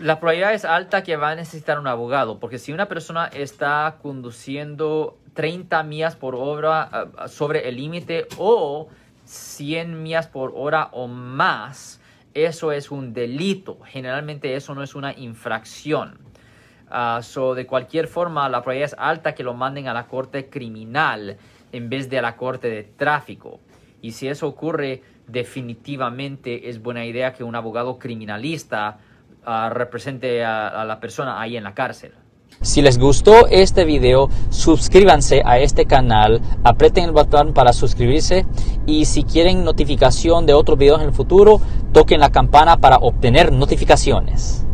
La probabilidad es alta que va a necesitar un abogado, porque si una persona está conduciendo 30 millas por hora uh, sobre el límite o 100 millas por hora o más, eso es un delito. Generalmente eso no es una infracción. Uh, so, de cualquier forma, la probabilidad es alta que lo manden a la corte criminal en vez de a la corte de tráfico. Y si eso ocurre, definitivamente es buena idea que un abogado criminalista uh, represente a, a la persona ahí en la cárcel. Si les gustó este video, suscríbanse a este canal, aprieten el botón para suscribirse y si quieren notificación de otros videos en el futuro, toquen la campana para obtener notificaciones.